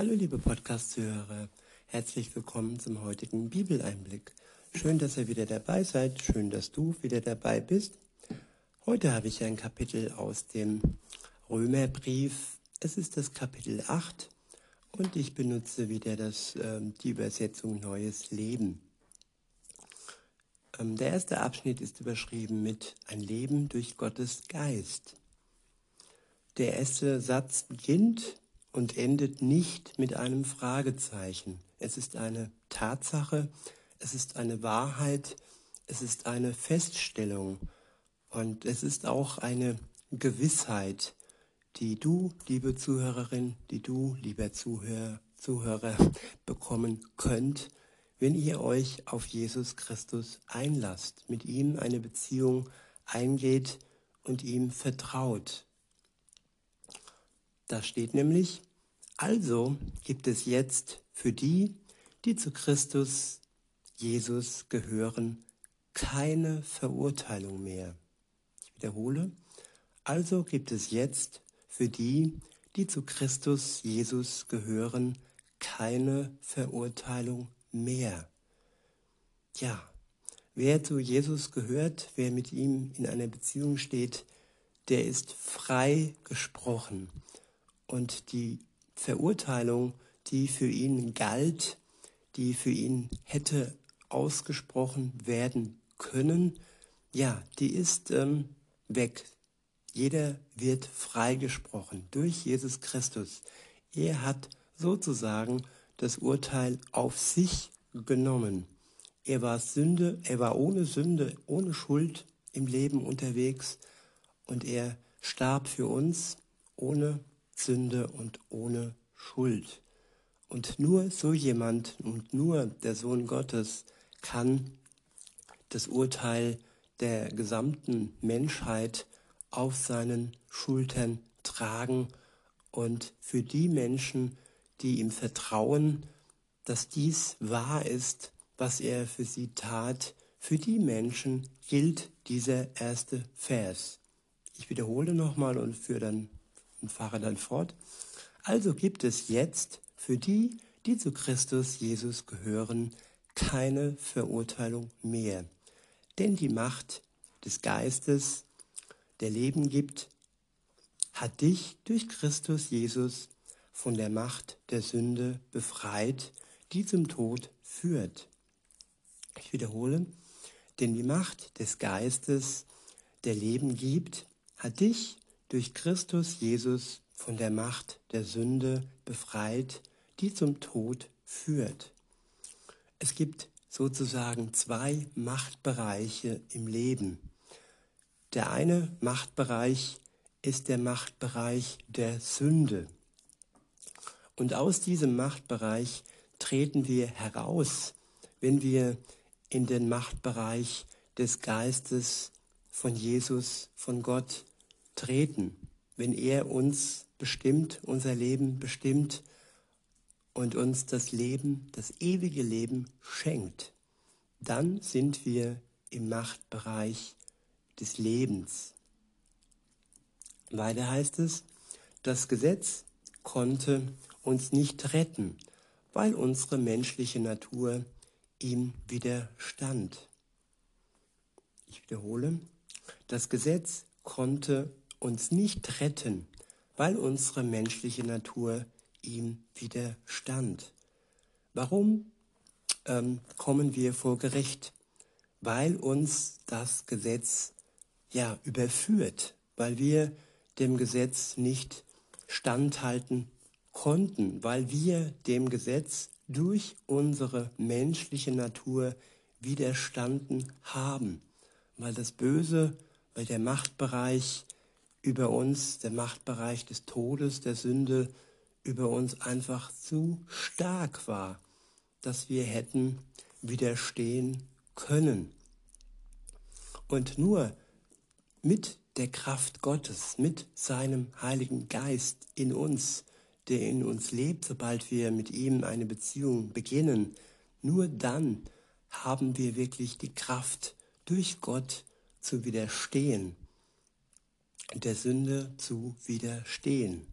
Hallo liebe Podcast-Zuhörer, herzlich willkommen zum heutigen Bibeleinblick. Schön, dass ihr wieder dabei seid, schön, dass du wieder dabei bist. Heute habe ich ein Kapitel aus dem Römerbrief. Es ist das Kapitel 8 und ich benutze wieder das, äh, die Übersetzung Neues Leben. Ähm, der erste Abschnitt ist überschrieben mit Ein Leben durch Gottes Geist. Der erste Satz beginnt und endet nicht mit einem Fragezeichen. Es ist eine Tatsache, es ist eine Wahrheit, es ist eine Feststellung und es ist auch eine Gewissheit, die du, liebe Zuhörerin, die du, lieber Zuhörer, Zuhörer, bekommen könnt, wenn ihr euch auf Jesus Christus einlasst, mit ihm eine Beziehung eingeht und ihm vertraut. Da steht nämlich, also gibt es jetzt für die, die zu Christus Jesus gehören, keine Verurteilung mehr. Ich wiederhole, also gibt es jetzt für die, die zu Christus Jesus gehören, keine Verurteilung mehr. Ja, wer zu Jesus gehört, wer mit ihm in einer Beziehung steht, der ist frei gesprochen. Und die Verurteilung, die für ihn galt, die für ihn hätte ausgesprochen werden können, ja, die ist ähm, weg. Jeder wird freigesprochen durch Jesus Christus. Er hat sozusagen das Urteil auf sich genommen. Er war Sünde, er war ohne Sünde, ohne Schuld im Leben unterwegs und er starb für uns ohne Sünde und ohne Schuld. Und nur so jemand und nur der Sohn Gottes kann das Urteil der gesamten Menschheit auf seinen Schultern tragen und für die Menschen, die ihm vertrauen, dass dies wahr ist, was er für sie tat, für die Menschen gilt dieser erste Vers. Ich wiederhole nochmal und, führe dann, und fahre dann fort. Also gibt es jetzt für die, die zu Christus Jesus gehören, keine Verurteilung mehr. Denn die Macht des Geistes, der Leben gibt, hat dich durch Christus Jesus von der Macht der Sünde befreit, die zum Tod führt. Ich wiederhole, denn die Macht des Geistes, der Leben gibt, hat dich durch Christus Jesus von der Macht der Sünde befreit, die zum Tod führt. Es gibt sozusagen zwei Machtbereiche im Leben. Der eine Machtbereich ist der Machtbereich der Sünde. Und aus diesem Machtbereich treten wir heraus, wenn wir in den Machtbereich des Geistes von Jesus, von Gott treten, wenn er uns bestimmt, unser Leben bestimmt und uns das Leben, das ewige Leben schenkt, dann sind wir im Machtbereich des Lebens. Weiter heißt es, das Gesetz konnte uns nicht retten, weil unsere menschliche Natur ihm widerstand. Ich wiederhole, das Gesetz konnte uns nicht retten, weil unsere menschliche Natur ihm widerstand. Warum ähm, kommen wir vor Gericht? Weil uns das Gesetz ja überführt, weil wir dem Gesetz nicht standhalten konnten, weil wir dem Gesetz durch unsere menschliche Natur widerstanden haben, weil das Böse, weil der Machtbereich über uns, der Machtbereich des Todes, der Sünde über uns einfach zu stark war, dass wir hätten widerstehen können. Und nur mit der Kraft Gottes, mit seinem Heiligen Geist in uns, der in uns lebt, sobald wir mit ihm eine Beziehung beginnen, nur dann haben wir wirklich die Kraft, durch Gott zu widerstehen, der Sünde zu widerstehen.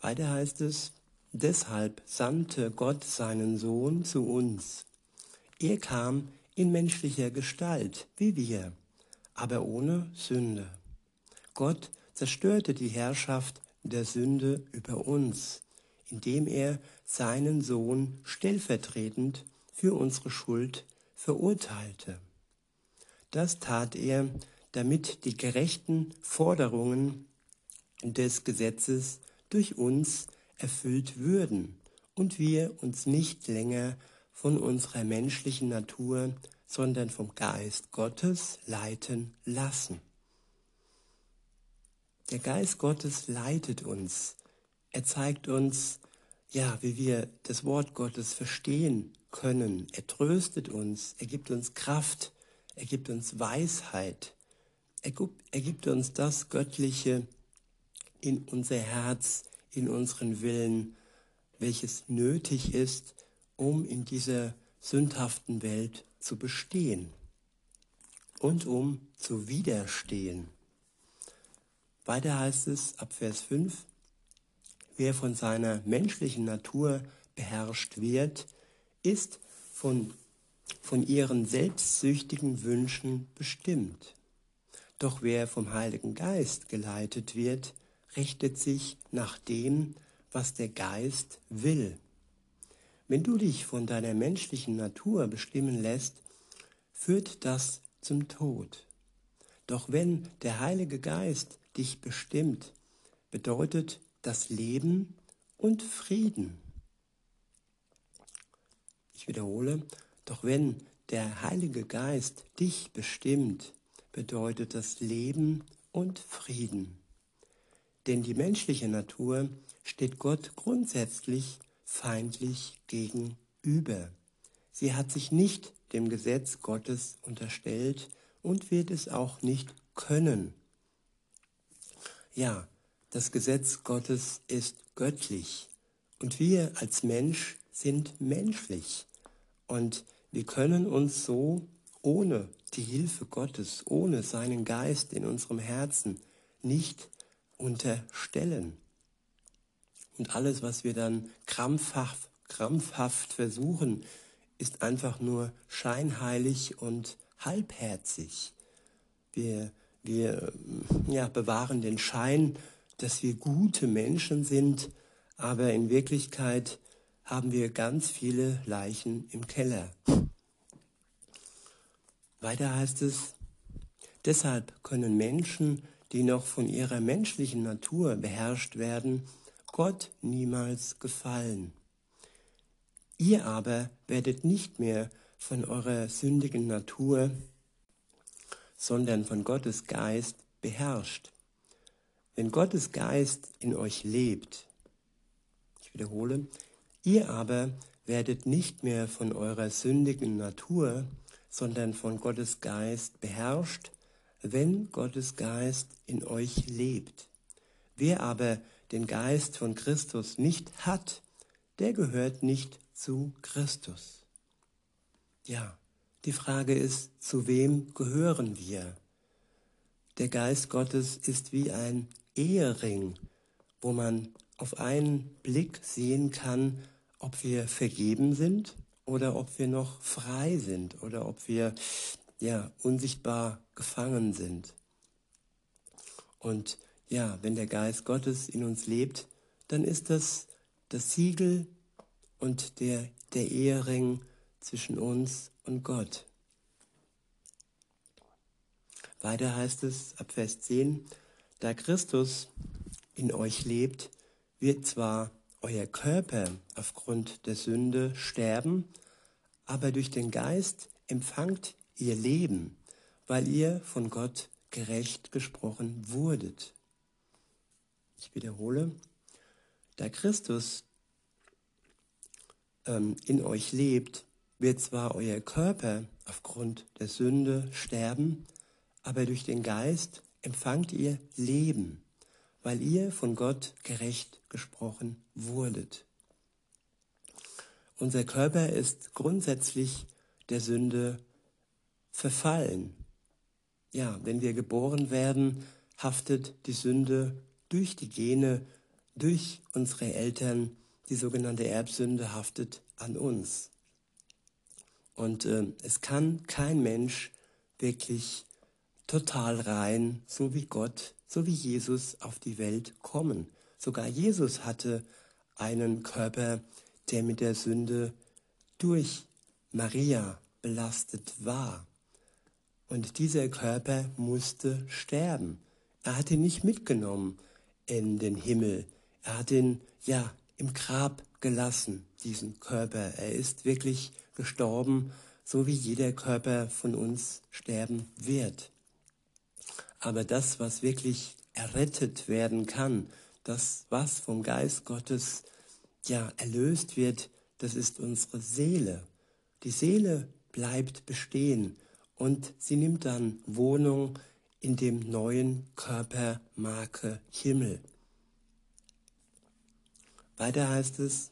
Weiter heißt es, Deshalb sandte Gott seinen Sohn zu uns. Er kam in menschlicher Gestalt, wie wir, aber ohne Sünde. Gott zerstörte die Herrschaft der Sünde über uns, indem er seinen Sohn stellvertretend für unsere Schuld verurteilte. Das tat er, damit die gerechten Forderungen des Gesetzes durch uns erfüllt würden und wir uns nicht länger von unserer menschlichen Natur, sondern vom Geist Gottes leiten lassen. Der Geist Gottes leitet uns. Er zeigt uns, ja, wie wir das Wort Gottes verstehen können. Er tröstet uns, er gibt uns Kraft, er gibt uns Weisheit, er gibt, er gibt uns das Göttliche in unser Herz, in unseren Willen, welches nötig ist, um in dieser sündhaften Welt zu bestehen und um zu widerstehen. Weiter heißt es ab Vers 5, wer von seiner menschlichen Natur beherrscht wird, ist von, von ihren selbstsüchtigen Wünschen bestimmt. Doch wer vom Heiligen Geist geleitet wird, richtet sich nach dem, was der Geist will. Wenn du dich von deiner menschlichen Natur bestimmen lässt, führt das zum Tod. Doch wenn der Heilige Geist dich bestimmt, bedeutet das Leben und Frieden. Ich wiederhole, doch wenn der Heilige Geist dich bestimmt, bedeutet das Leben und Frieden. Denn die menschliche Natur steht Gott grundsätzlich feindlich gegenüber. Sie hat sich nicht dem Gesetz Gottes unterstellt und wird es auch nicht können. Ja, das Gesetz Gottes ist göttlich und wir als Mensch sind menschlich und wir können uns so ohne die Hilfe Gottes, ohne seinen Geist in unserem Herzen nicht unterstellen. Und alles, was wir dann krampfhaft, krampfhaft versuchen, ist einfach nur scheinheilig und halbherzig. Wir, wir ja, bewahren den Schein, dass wir gute Menschen sind, aber in Wirklichkeit haben wir ganz viele Leichen im Keller. Weiter heißt es, deshalb können Menschen die noch von ihrer menschlichen Natur beherrscht werden, Gott niemals gefallen. Ihr aber werdet nicht mehr von eurer sündigen Natur, sondern von Gottes Geist beherrscht. Wenn Gottes Geist in euch lebt, ich wiederhole, ihr aber werdet nicht mehr von eurer sündigen Natur, sondern von Gottes Geist beherrscht, wenn Gottes Geist in euch lebt. Wer aber den Geist von Christus nicht hat, der gehört nicht zu Christus. Ja, die Frage ist, zu wem gehören wir? Der Geist Gottes ist wie ein Ehering, wo man auf einen Blick sehen kann, ob wir vergeben sind oder ob wir noch frei sind oder ob wir ja, unsichtbar gefangen sind. Und ja, wenn der Geist Gottes in uns lebt, dann ist das das Siegel und der, der Ehering zwischen uns und Gott. Weiter heißt es ab Vers 10, da Christus in euch lebt, wird zwar euer Körper aufgrund der Sünde sterben, aber durch den Geist empfangt ihr Leben, weil ihr von Gott gerecht gesprochen wurdet. Ich wiederhole, da Christus ähm, in euch lebt, wird zwar euer Körper aufgrund der Sünde sterben, aber durch den Geist empfangt ihr Leben, weil ihr von Gott gerecht gesprochen wurdet. Unser Körper ist grundsätzlich der Sünde verfallen. Ja, wenn wir geboren werden, haftet die Sünde durch die Gene, durch unsere Eltern die sogenannte Erbsünde haftet an uns. Und äh, es kann kein Mensch wirklich total rein, so wie Gott, so wie Jesus auf die Welt kommen. Sogar Jesus hatte einen Körper, der mit der Sünde durch Maria belastet war. Und dieser Körper musste sterben. Er hat ihn nicht mitgenommen in den Himmel. Er hat ihn, ja, im Grab gelassen, diesen Körper. Er ist wirklich gestorben, so wie jeder Körper von uns sterben wird. Aber das, was wirklich errettet werden kann, das, was vom Geist Gottes ja erlöst wird, das ist unsere Seele. Die Seele bleibt bestehen und sie nimmt dann Wohnung in dem neuen Körper Marke Himmel. Weiter heißt es,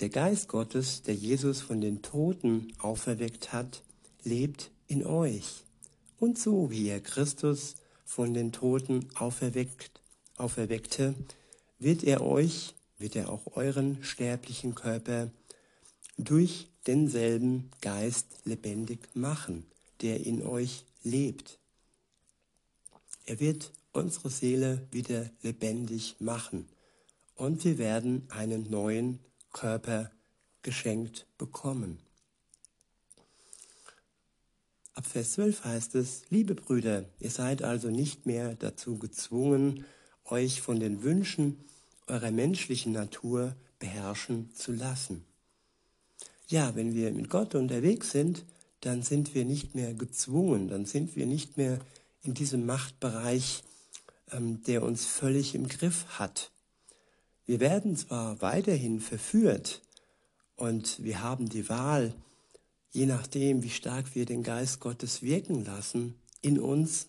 der Geist Gottes, der Jesus von den Toten auferweckt hat, lebt in euch. Und so wie er Christus von den Toten auferweckt, auferweckte, wird er euch, wird er auch euren sterblichen Körper durch denselben Geist lebendig machen, der in euch lebt. Er wird unsere Seele wieder lebendig machen und wir werden einen neuen Körper geschenkt bekommen. Ab Vers 12 heißt es, liebe Brüder, ihr seid also nicht mehr dazu gezwungen, euch von den Wünschen eurer menschlichen Natur beherrschen zu lassen. Ja, wenn wir mit Gott unterwegs sind, dann sind wir nicht mehr gezwungen, dann sind wir nicht mehr in diesem Machtbereich, ähm, der uns völlig im Griff hat. Wir werden zwar weiterhin verführt und wir haben die Wahl, je nachdem, wie stark wir den Geist Gottes wirken lassen in uns,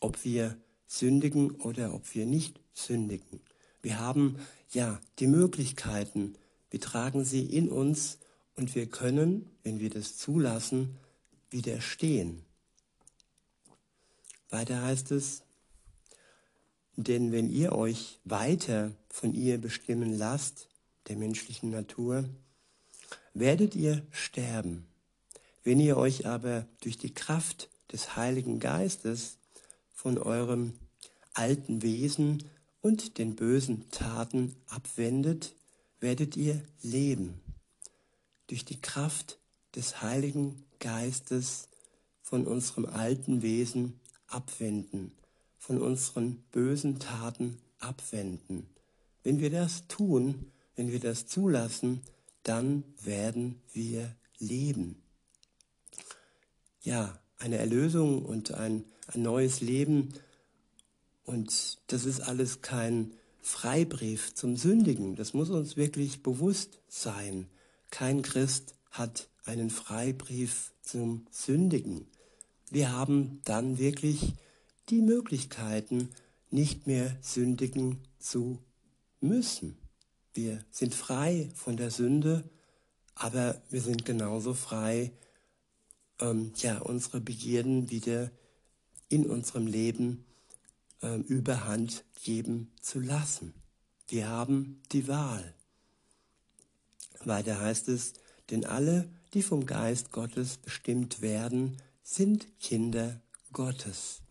ob wir sündigen oder ob wir nicht sündigen. Wir haben ja die Möglichkeiten, wir tragen sie in uns und wir können, wenn wir das zulassen, widerstehen. Weiter heißt es, denn wenn ihr euch weiter von ihr bestimmen lasst, der menschlichen Natur, werdet ihr sterben. Wenn ihr euch aber durch die Kraft des Heiligen Geistes von eurem alten Wesen und den bösen Taten abwendet, werdet ihr leben. Durch die Kraft des Heiligen Geistes von unserem alten Wesen abwenden von unseren bösen Taten abwenden. Wenn wir das tun, wenn wir das zulassen, dann werden wir leben. Ja, eine Erlösung und ein, ein neues Leben. Und das ist alles kein Freibrief zum Sündigen. Das muss uns wirklich bewusst sein. Kein Christ hat einen Freibrief zum Sündigen. Wir haben dann wirklich die Möglichkeiten, nicht mehr sündigen zu müssen. Wir sind frei von der Sünde, aber wir sind genauso frei, ähm, ja, unsere Begierden wieder in unserem Leben ähm, überhand geben zu lassen. Wir haben die Wahl. Weiter heißt es, denn alle, die vom Geist Gottes bestimmt werden, sind Kinder Gottes.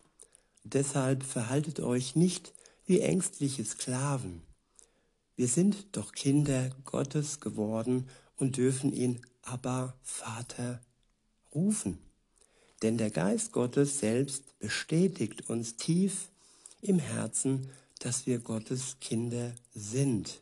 Deshalb verhaltet euch nicht wie ängstliche Sklaven. Wir sind doch Kinder Gottes geworden und dürfen ihn Abba Vater rufen. Denn der Geist Gottes selbst bestätigt uns tief im Herzen, dass wir Gottes Kinder sind.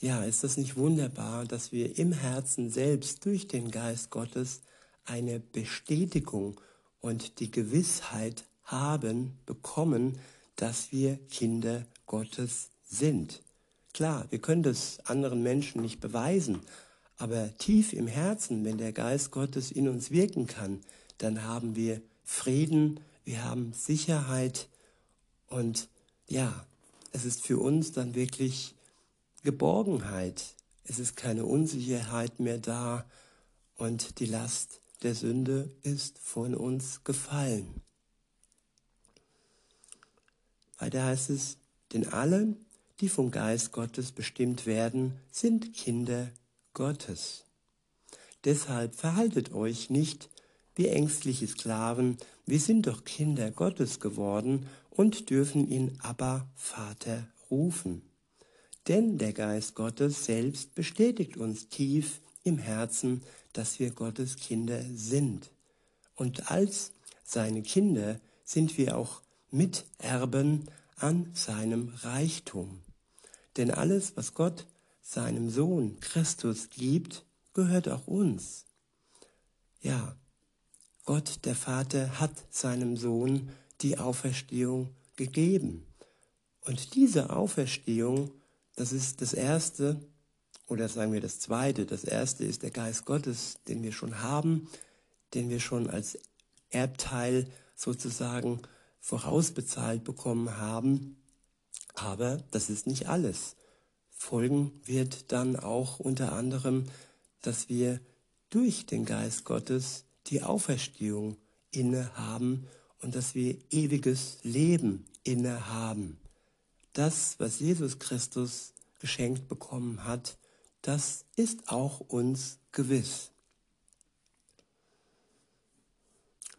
Ja, ist das nicht wunderbar, dass wir im Herzen selbst durch den Geist Gottes eine Bestätigung und die Gewissheit haben, bekommen, dass wir Kinder Gottes sind. Klar, wir können das anderen Menschen nicht beweisen, aber tief im Herzen, wenn der Geist Gottes in uns wirken kann, dann haben wir Frieden, wir haben Sicherheit und ja, es ist für uns dann wirklich Geborgenheit. Es ist keine Unsicherheit mehr da und die Last der Sünde ist von uns gefallen. Weiter heißt es, Denn alle, die vom Geist Gottes bestimmt werden, sind Kinder Gottes. Deshalb verhaltet euch nicht wie ängstliche Sklaven, wir sind doch Kinder Gottes geworden und dürfen ihn aber Vater rufen. Denn der Geist Gottes selbst bestätigt uns tief im Herzen, dass wir Gottes Kinder sind. Und als seine Kinder sind wir auch Miterben an seinem Reichtum. Denn alles, was Gott seinem Sohn Christus gibt, gehört auch uns. Ja, Gott der Vater hat seinem Sohn die Auferstehung gegeben. Und diese Auferstehung, das ist das Erste, oder sagen wir das Zweite. Das Erste ist der Geist Gottes, den wir schon haben, den wir schon als Erbteil sozusagen vorausbezahlt bekommen haben. Aber das ist nicht alles. Folgen wird dann auch unter anderem, dass wir durch den Geist Gottes die Auferstehung innehaben und dass wir ewiges Leben innehaben. Das, was Jesus Christus geschenkt bekommen hat, das ist auch uns gewiss.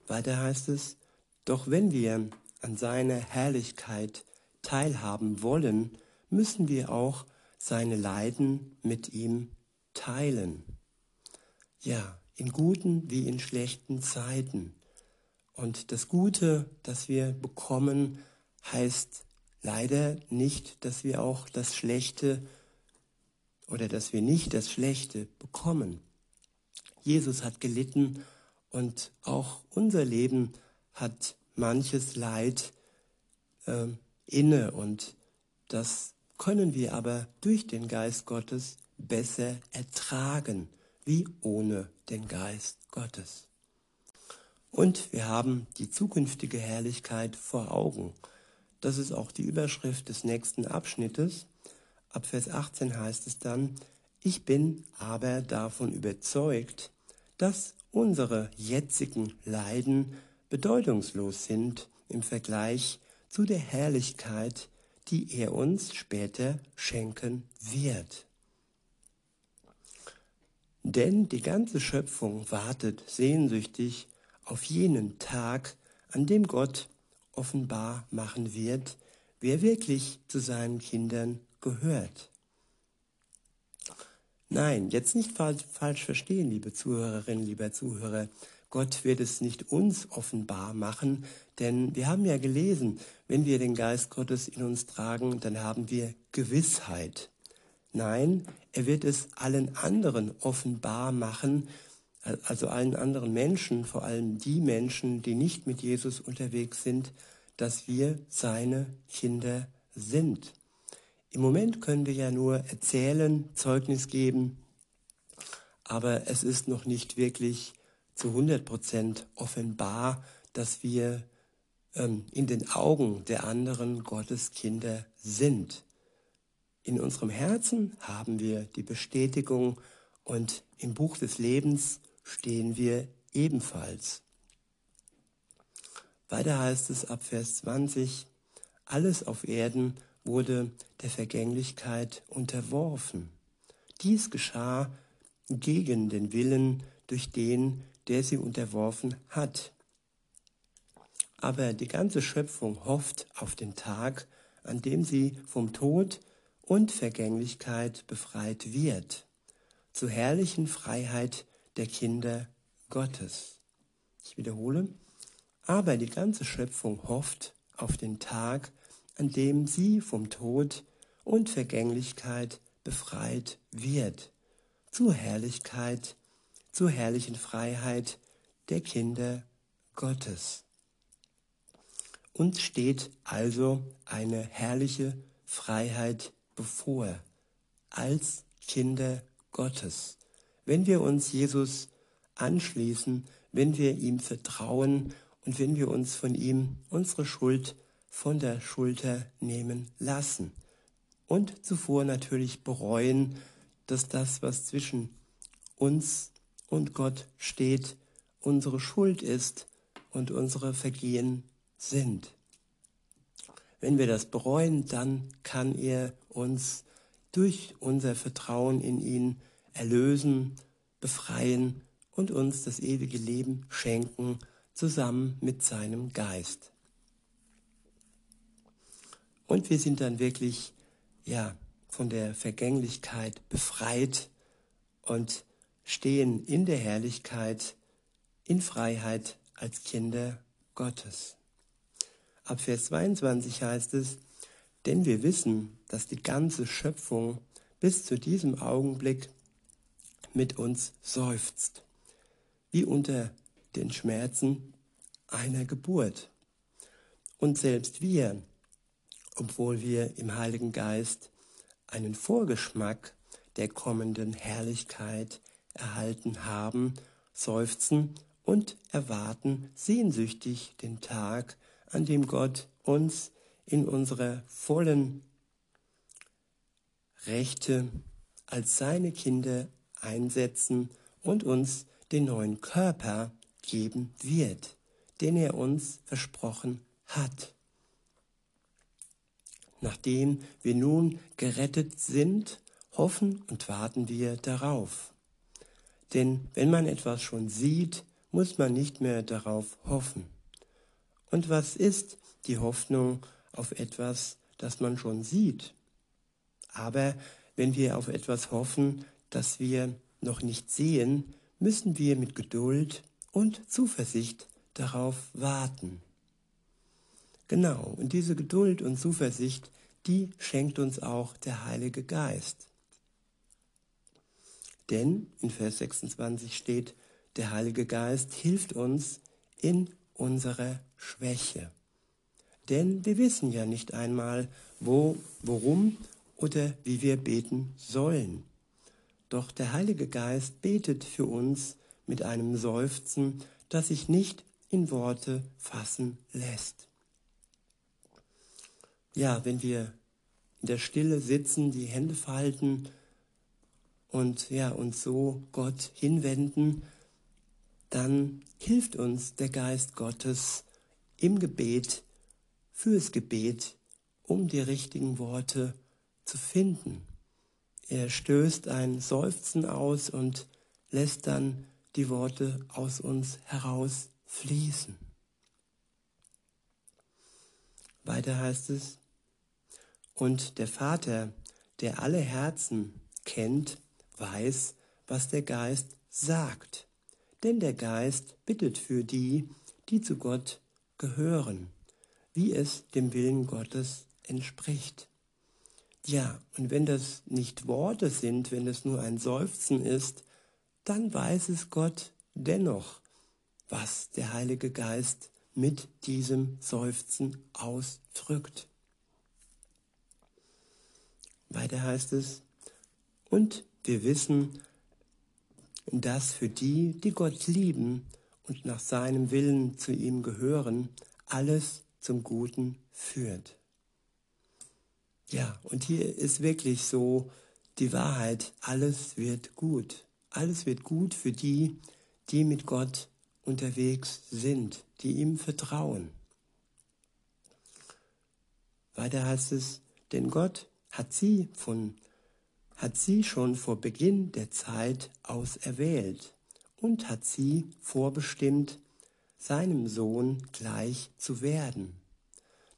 Weiter heißt es, doch wenn wir an seiner Herrlichkeit teilhaben wollen, müssen wir auch seine Leiden mit ihm teilen. Ja, in guten wie in schlechten Zeiten. Und das Gute, das wir bekommen, heißt leider nicht, dass wir auch das Schlechte oder dass wir nicht das Schlechte bekommen. Jesus hat gelitten und auch unser Leben hat manches Leid äh, inne und das können wir aber durch den Geist Gottes besser ertragen, wie ohne den Geist Gottes. Und wir haben die zukünftige Herrlichkeit vor Augen. Das ist auch die Überschrift des nächsten Abschnittes. Ab Vers 18 heißt es dann, ich bin aber davon überzeugt, dass unsere jetzigen Leiden bedeutungslos sind im Vergleich zu der Herrlichkeit, die er uns später schenken wird. Denn die ganze Schöpfung wartet sehnsüchtig auf jenen Tag, an dem Gott offenbar machen wird, wer wirklich zu seinen Kindern gehört. Nein, jetzt nicht falsch verstehen, liebe Zuhörerinnen, lieber Zuhörer. Gott wird es nicht uns offenbar machen, denn wir haben ja gelesen, wenn wir den Geist Gottes in uns tragen, dann haben wir Gewissheit. Nein, er wird es allen anderen offenbar machen, also allen anderen Menschen, vor allem die Menschen, die nicht mit Jesus unterwegs sind, dass wir seine Kinder sind. Im Moment können wir ja nur erzählen, Zeugnis geben, aber es ist noch nicht wirklich zu 100 Prozent offenbar, dass wir ähm, in den Augen der anderen Gottes Kinder sind. In unserem Herzen haben wir die Bestätigung und im Buch des Lebens stehen wir ebenfalls. Weiter heißt es ab Vers 20, alles auf Erden wurde der Vergänglichkeit unterworfen. Dies geschah gegen den Willen durch den, der sie unterworfen hat. Aber die ganze Schöpfung hofft auf den Tag, an dem sie vom Tod und Vergänglichkeit befreit wird, zur herrlichen Freiheit der Kinder Gottes. Ich wiederhole, aber die ganze Schöpfung hofft auf den Tag, an dem sie vom Tod und Vergänglichkeit befreit wird, zur Herrlichkeit, zur herrlichen Freiheit der Kinder Gottes. Uns steht also eine herrliche Freiheit bevor, als Kinder Gottes. Wenn wir uns Jesus anschließen, wenn wir ihm vertrauen und wenn wir uns von ihm unsere Schuld von der Schulter nehmen lassen. Und zuvor natürlich bereuen, dass das, was zwischen uns und Gott steht, unsere Schuld ist und unsere Vergehen sind. wenn wir das bereuen, dann kann er uns durch unser Vertrauen in ihn erlösen, befreien und uns das ewige Leben schenken, zusammen mit seinem Geist. Und wir sind dann wirklich, ja, von der Vergänglichkeit befreit und stehen in der Herrlichkeit, in Freiheit als Kinder Gottes. Ab Vers 22 heißt es, denn wir wissen, dass die ganze Schöpfung bis zu diesem Augenblick mit uns seufzt, wie unter den Schmerzen einer Geburt. Und selbst wir, obwohl wir im Heiligen Geist einen Vorgeschmack der kommenden Herrlichkeit erhalten haben, seufzen und erwarten sehnsüchtig den Tag, an dem Gott uns in unserer vollen Rechte als seine Kinder einsetzen und uns den neuen Körper geben wird, den er uns versprochen hat. Nachdem wir nun gerettet sind, hoffen und warten wir darauf. Denn wenn man etwas schon sieht, muss man nicht mehr darauf hoffen. Und was ist die Hoffnung auf etwas, das man schon sieht? Aber wenn wir auf etwas hoffen, das wir noch nicht sehen, müssen wir mit Geduld und Zuversicht darauf warten. Genau, und diese Geduld und Zuversicht, die schenkt uns auch der Heilige Geist. Denn in Vers 26 steht, der Heilige Geist hilft uns in unserer Schwäche. Denn wir wissen ja nicht einmal, wo, worum oder wie wir beten sollen. Doch der Heilige Geist betet für uns mit einem Seufzen, das sich nicht in Worte fassen lässt. Ja, wenn wir in der Stille sitzen, die Hände falten und ja, uns so Gott hinwenden, dann hilft uns der Geist Gottes im Gebet, fürs Gebet, um die richtigen Worte zu finden. Er stößt ein Seufzen aus und lässt dann die Worte aus uns heraus fließen. Weiter heißt es, und der Vater, der alle Herzen kennt, weiß, was der Geist sagt. Denn der Geist bittet für die, die zu Gott gehören, wie es dem Willen Gottes entspricht. Ja, und wenn das nicht Worte sind, wenn es nur ein Seufzen ist, dann weiß es Gott dennoch, was der Heilige Geist mit diesem Seufzen ausdrückt. Weiter heißt es, und wir wissen, dass für die, die Gott lieben und nach seinem Willen zu ihm gehören, alles zum Guten führt. Ja, und hier ist wirklich so die Wahrheit, alles wird gut. Alles wird gut für die, die mit Gott unterwegs sind, die ihm vertrauen. Weiter heißt es, denn Gott hat sie von hat sie schon vor Beginn der Zeit auserwählt und hat sie vorbestimmt, seinem Sohn gleich zu werden,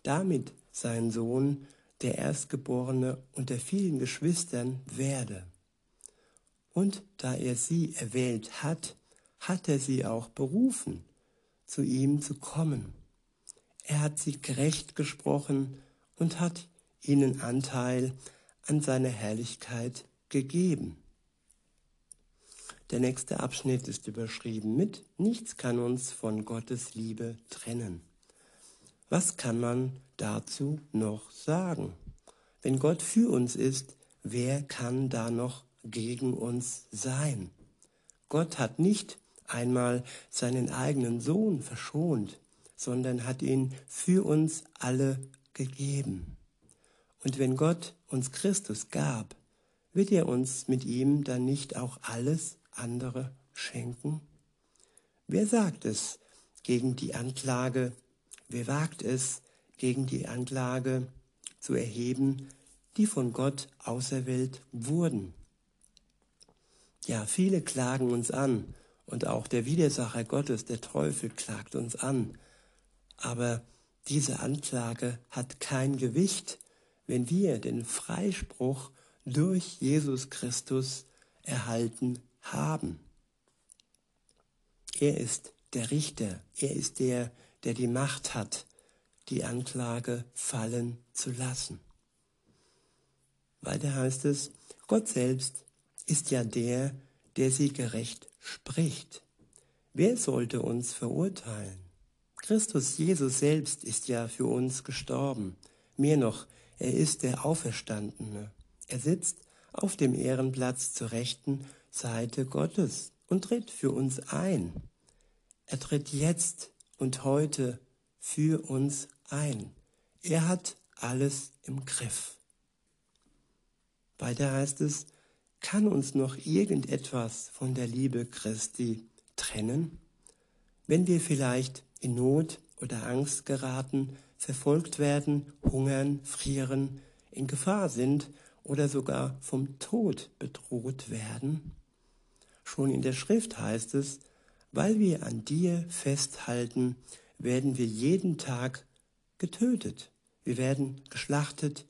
damit sein Sohn der Erstgeborene unter vielen Geschwistern werde. Und da er sie erwählt hat, hat er sie auch berufen, zu ihm zu kommen. Er hat sie gerecht gesprochen und hat ihnen Anteil an seiner Herrlichkeit gegeben. Der nächste Abschnitt ist überschrieben mit Nichts kann uns von Gottes Liebe trennen. Was kann man dazu noch sagen? Wenn Gott für uns ist, wer kann da noch gegen uns sein? Gott hat nicht einmal seinen eigenen Sohn verschont, sondern hat ihn für uns alle gegeben. Und wenn Gott uns Christus gab, wird er uns mit ihm dann nicht auch alles andere schenken? Wer sagt es gegen die Anklage? Wer wagt es, gegen die Anklage zu erheben, die von Gott auserwählt wurden. Ja, viele klagen uns an und auch der Widersacher Gottes, der Teufel, klagt uns an. Aber diese Anklage hat kein Gewicht, wenn wir den Freispruch durch Jesus Christus erhalten haben. Er ist der Richter, er ist der, der die Macht hat, die Anklage fallen zu lassen. Weiter heißt es, Gott selbst ist ja der, der sie gerecht spricht. Wer sollte uns verurteilen? Christus Jesus selbst ist ja für uns gestorben. Mehr noch, er ist der Auferstandene. Er sitzt auf dem Ehrenplatz zur rechten Seite Gottes und tritt für uns ein. Er tritt jetzt und heute für uns ein. Er hat alles im Griff. Weiter heißt es, kann uns noch irgendetwas von der Liebe Christi trennen? Wenn wir vielleicht in Not oder Angst geraten, verfolgt werden, hungern, frieren, in Gefahr sind oder sogar vom Tod bedroht werden? Schon in der Schrift heißt es, weil wir an dir festhalten, werden wir jeden Tag getötet. Wir werden geschlachtet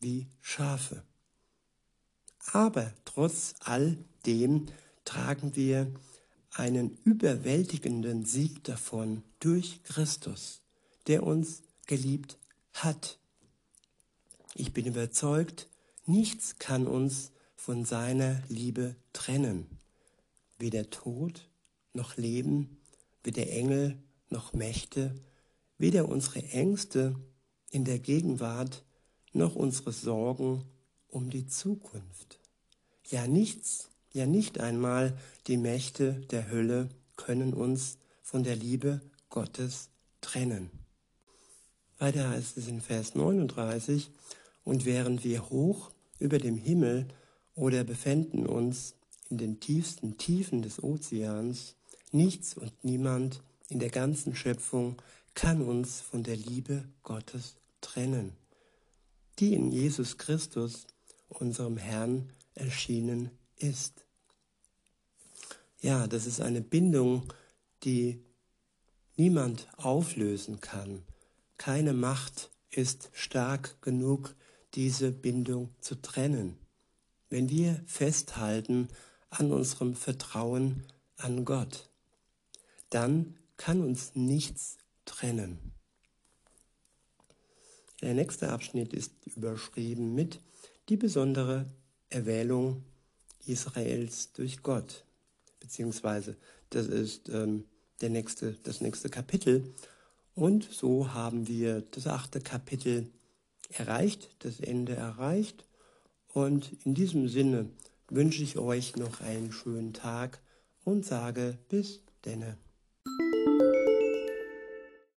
wie Schafe. Aber trotz all dem tragen wir einen überwältigenden Sieg davon durch Christus, der uns geliebt hat. Ich bin überzeugt, nichts kann uns von seiner Liebe trennen. Weder Tod noch Leben, weder Engel noch Mächte, weder unsere Ängste in der Gegenwart noch unsere Sorgen um die Zukunft. Ja, nichts, ja nicht einmal die Mächte der Hölle können uns von der Liebe Gottes trennen. Weiter heißt es in Vers 39, und während wir hoch über dem Himmel oder befänden uns in den tiefsten Tiefen des Ozeans, nichts und niemand in der ganzen Schöpfung kann uns von der Liebe Gottes trennen, die in Jesus Christus, unserem Herrn, erschienen ist. Ja, das ist eine Bindung, die niemand auflösen kann. Keine Macht ist stark genug, diese Bindung zu trennen. Wenn wir festhalten an unserem Vertrauen an Gott, dann kann uns nichts trennen. Der nächste Abschnitt ist überschrieben mit die besondere Erwählung Israels durch Gott, beziehungsweise das ist ähm, der nächste, das nächste Kapitel. Und so haben wir das achte Kapitel erreicht, das Ende erreicht. Und in diesem Sinne wünsche ich euch noch einen schönen Tag und sage bis denne.